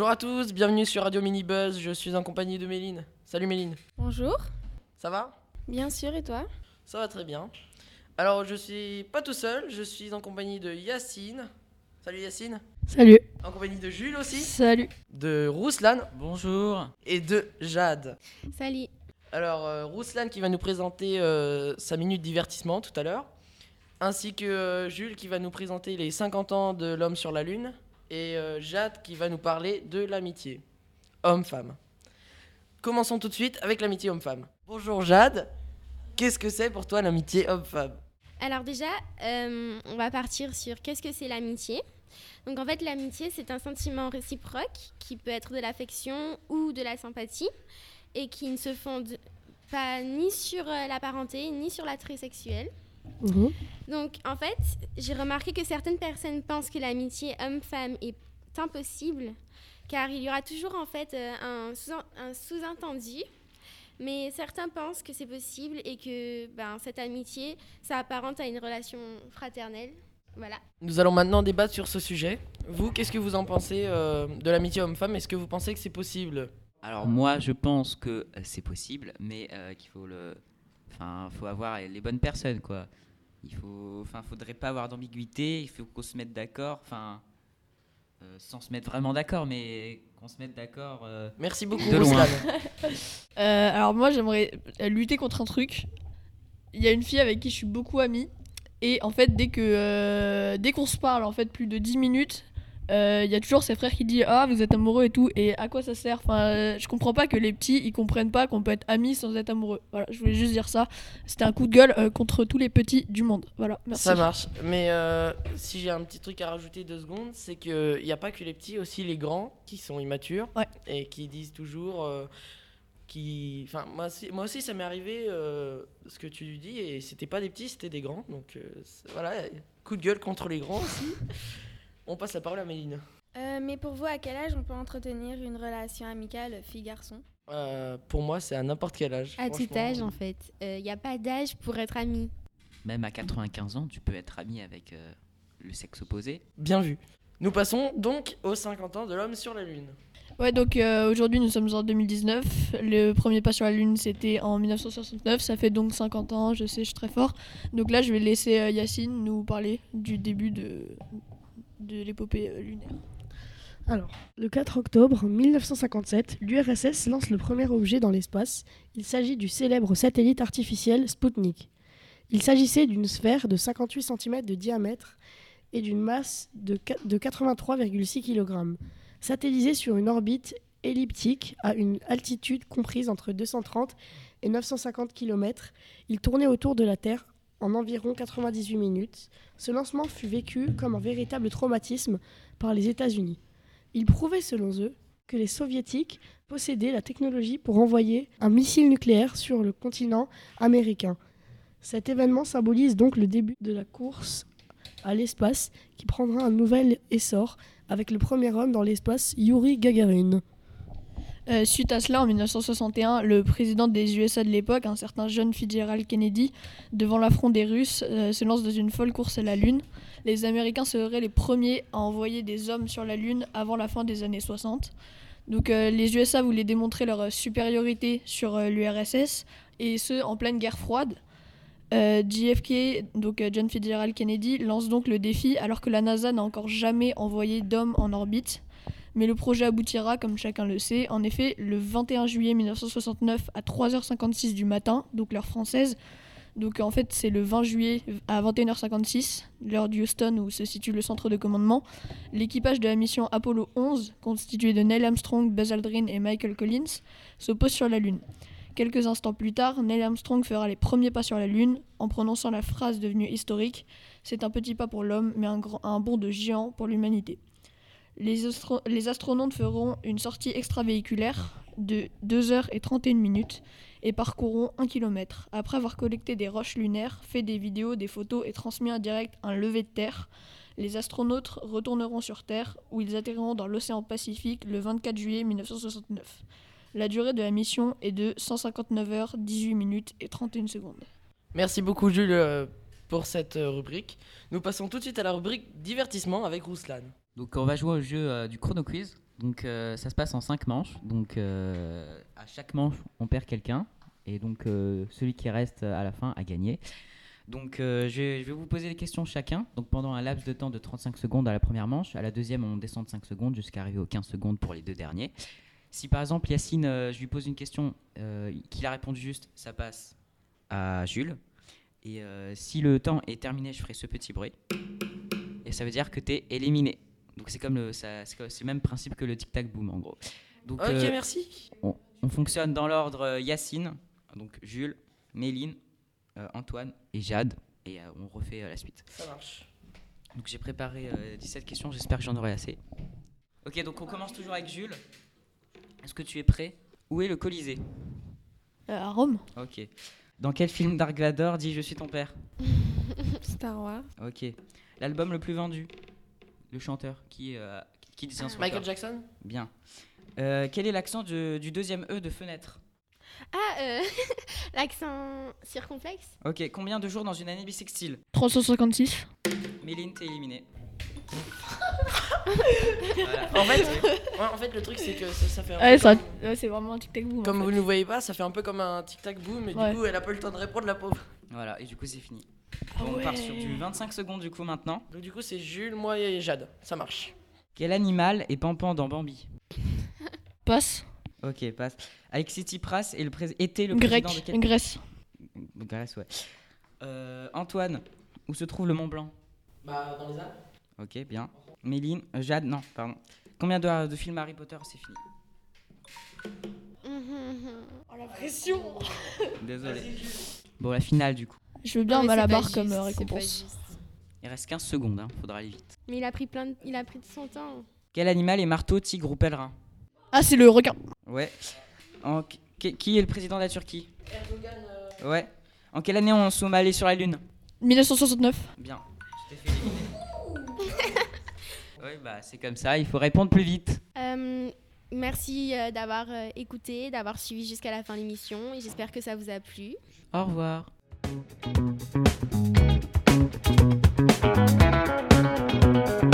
Bonjour à tous, bienvenue sur Radio Mini Buzz. Je suis en compagnie de Méline. Salut Méline. Bonjour. Ça va? Bien sûr, et toi? Ça va très bien. Alors, je suis pas tout seul, je suis en compagnie de Yacine. Salut Yacine. Salut. En compagnie de Jules aussi. Salut. De Rouslan. Bonjour. Et de Jade. Salut. Alors, euh, Rouslan qui va nous présenter euh, sa minute divertissement tout à l'heure. Ainsi que euh, Jules qui va nous présenter les 50 ans de l'homme sur la Lune. Et euh, Jade qui va nous parler de l'amitié. Homme-femme. Commençons tout de suite avec l'amitié homme-femme. Bonjour Jade. Qu'est-ce que c'est pour toi l'amitié homme-femme? Alors déjà, euh, on va partir sur qu'est-ce que c'est l'amitié. Donc en fait, l'amitié, c'est un sentiment réciproque qui peut être de l'affection ou de la sympathie et qui ne se fonde pas ni sur euh, la parenté ni sur l'attrait sexuel. Mhm. Donc en fait, j'ai remarqué que certaines personnes pensent que l'amitié homme-femme est impossible car il y aura toujours en fait euh, un sous- un sous-entendu. Mais certains pensent que c'est possible et que ben, cette amitié s'apparente à une relation fraternelle. Voilà. Nous allons maintenant débattre sur ce sujet. Vous, qu'est-ce que vous en pensez euh, de l'amitié homme-femme? Est-ce que vous pensez que c'est possible? Alors moi, je pense que euh, c'est possible, mais euh, qu'il faut le, enfin, faut avoir les bonnes personnes, quoi. Il faut, enfin, faudrait pas avoir d'ambiguïté. Il faut qu'on se mette d'accord, enfin, euh, sans se mettre vraiment d'accord, mais qu'on se mette d'accord. euh, Merci beaucoup De loin. Euh, alors moi j'aimerais lutter contre un truc. Il y a une fille avec qui je suis beaucoup amie et en fait dès que euh, dès qu'on se parle en fait plus de 10 minutes, il y a toujours ses frères qui disent ah vous êtes amoureux et tout et à quoi ça sert? Enfin euh, je comprends pas que les petits ils comprennent pas qu'on peut être amis sans être amoureux. Voilà je voulais juste dire ça. C'était un coup de gueule euh, contre tous les petits du monde. Voilà merci. Ça marche. Mais euh, si j'ai un petit truc à rajouter deux secondes, c'est qu'il n'y a pas que les petits, aussi les grands qui sont immatures Ouais. et qui disent toujours. euh, qui... enfin, moi, aussi, moi aussi, ça m'est arrivé euh, ce que tu dis et c'était pas des petits, c'était des grands. Donc euh, voilà, coup de gueule contre les grands aussi. On passe la parole à Méline. Euh, mais pour vous, à quel âge on peut entretenir une relation amicale fille-garçon? Euh, pour moi, c'est à n'importe quel âge. À tout âge, en fait. Il n'y a pas d'âge pour être ami. Même à 95 ans, tu peux être ami avec euh, le sexe opposé. Bien vu. Nous passons donc aux 50 ans de l'homme sur la Lune. Ouais, donc euh, aujourd'hui nous sommes en 2019. Le premier pas sur la Lune c'était en 1969. Ça fait donc 50 ans, je sais, je suis très fort. Donc là je vais laisser euh, Yacine nous parler du début de, de l'épopée euh, lunaire. Alors, le 4 octobre 1957, l'URSS lance le premier objet dans l'espace. Il s'agit du célèbre satellite artificiel Sputnik. Il s'agissait d'une sphère de 58 cm de diamètre et d'une masse de, qua- de 83,6 kg. Satellisé sur une orbite elliptique à une altitude comprise entre 230 et 950 km, il tournait autour de la Terre en environ 98 minutes. Ce lancement fut vécu comme un véritable traumatisme par les États-Unis. Il prouvait, selon eux, que les soviétiques possédaient la technologie pour envoyer un missile nucléaire sur le continent américain. Cet événement symbolise donc le début de la course à l'espace qui prendra un nouvel essor avec le premier homme dans l'espace, Yuri Gagarin. Euh, suite à cela, en 1961, le président des USA de l'époque, un certain John Fitzgerald Kennedy, devant l'affront des Russes, euh, se lance dans une folle course à la Lune. Les Américains seraient les premiers à envoyer des hommes sur la Lune avant la fin des années 60. Donc euh, les USA voulaient démontrer leur supériorité sur l'URSS, et ce, en pleine guerre froide. JFK, donc John Fitzgerald Kennedy, lance donc le défi alors que la NASA n'a encore jamais envoyé d'hommes en orbite. Mais le projet aboutira, comme chacun le sait. En effet, le 21 juillet 1969 à 3h56 du matin, donc l'heure française. Donc en fait, c'est le 20 juillet à 21h56, l'heure d'Houston où se situe le centre de commandement. L'équipage de la mission Apollo 11, constitué de Neil Armstrong, Buzz Aldrin et Michael Collins, se pose sur la Lune. Quelques instants plus tard, Neil Armstrong fera les premiers pas sur la Lune en prononçant la phrase devenue historique C'est un petit pas pour l'homme, mais un, grand, un bond de géant pour l'humanité. Les, astro- les astronautes feront une sortie extravéhiculaire de 2h31 minutes et parcourront 1 km. Après avoir collecté des roches lunaires, fait des vidéos, des photos et transmis en direct un lever de terre, les astronautes retourneront sur Terre où ils atterriront dans l'océan Pacifique le 24 juillet 1969. La durée de la mission est de 159 heures, 18 minutes et 31 secondes. Merci beaucoup Jules euh, pour cette euh, rubrique. Nous passons tout de suite à la rubrique divertissement avec Rouslan. On va jouer au jeu euh, du chrono quiz. Donc euh, ça se passe en 5 manches. Donc euh, à chaque manche, on perd quelqu'un. Et donc celui qui reste à la fin a gagné. Donc je, vais, vous poser des questions chacun. Donc pendant un laps de temps de 35 secondes à la première manche. À la deuxième, on descend de 5 secondes jusqu'à arriver aux 15 secondes pour les deux derniers. Si par exemple Yacine, je lui pose une question, qu'il a répondu juste, ça passe à Jules. Et si le temps est terminé, je ferai ce petit bruit. Et ça veut dire que tu es éliminé. Donc c'est comme le, ça- c'est le même principe que le tic-tac-boom en gros. Donc Ok, euh, merci. on fonctionne dans l'ordre euh, Yacine, donc Jules, Méline, euh, Antoine et Jade. Et euh, on refait euh, la suite. Ça marche. Donc j'ai préparé euh, 17 questions, j'espère que j'en aurai assez. Ok, donc on commence toujours avec Jules. Est-ce que tu es prêt? Où est le Colisée? Euh, à Rome Ok. Dans quel film Dark Vador dit Je suis ton père Star Wars. Ok. L'album le plus vendu? Le chanteur qui, euh, qui dit son Michael Jackson Bien. Euh, quel est l'accent du, du deuxième E de fenêtre? Ah, euh, l'accent circonflexe Ok, combien de jours dans une année bissextile? 356. Méline, t'es éliminée. En fait, ouais, en fait, le truc, c'est que ça, ça fait un Ouais, peu ça- comme- ouais, c'est vraiment un tic-tac-boom. en Comme fait. vous ne le voyez pas, ça fait un peu comme un tic-tac-boom, et Ouais. du coup, elle a pas eu le temps de répondre, la pauvre. Voilà, et du coup, c'est fini. Ah on part sur du 25 secondes du coup maintenant. Donc, du coup, c'est Jules, moi et Jade. Ça marche. Quel animal est Pampan dans Bambi Passe. Ok, passe. Alexis Tsipras est le prés- était le Grec. président de quel Grèce. Grèce, ouais. Euh, Antoine, où se trouve le Mont Blanc Bah, dans les Alpes. Ok, bien. Méline, euh, Jade, non, pardon. Combien de, de films Harry Potter C'est fini. Oh la pression Désolé. Bon, la finale du coup. Je veux bien Non, mais pas malabar juste, comme euh, c'est pas récompense. juste. Il reste 15 secondes, hein, faudra aller vite. Mais il a pris plein de... il a pris de son temps. Quel animal est marteau, tigre ou pèlerin? Ah, c'est le requin. Ouais. En- qui- qui est le président de la Turquie? Erdogan, euh, Ouais. En quelle année on sommes allés sur la Lune? 1969. Bien. Je t'ai fait oui, bah c'est comme ça, il faut répondre plus vite. Euh, merci euh, d'avoir euh, écouté, d'avoir suivi jusqu'à la fin de l'émission et j'espère que ça vous a plu. Au revoir. Thank you.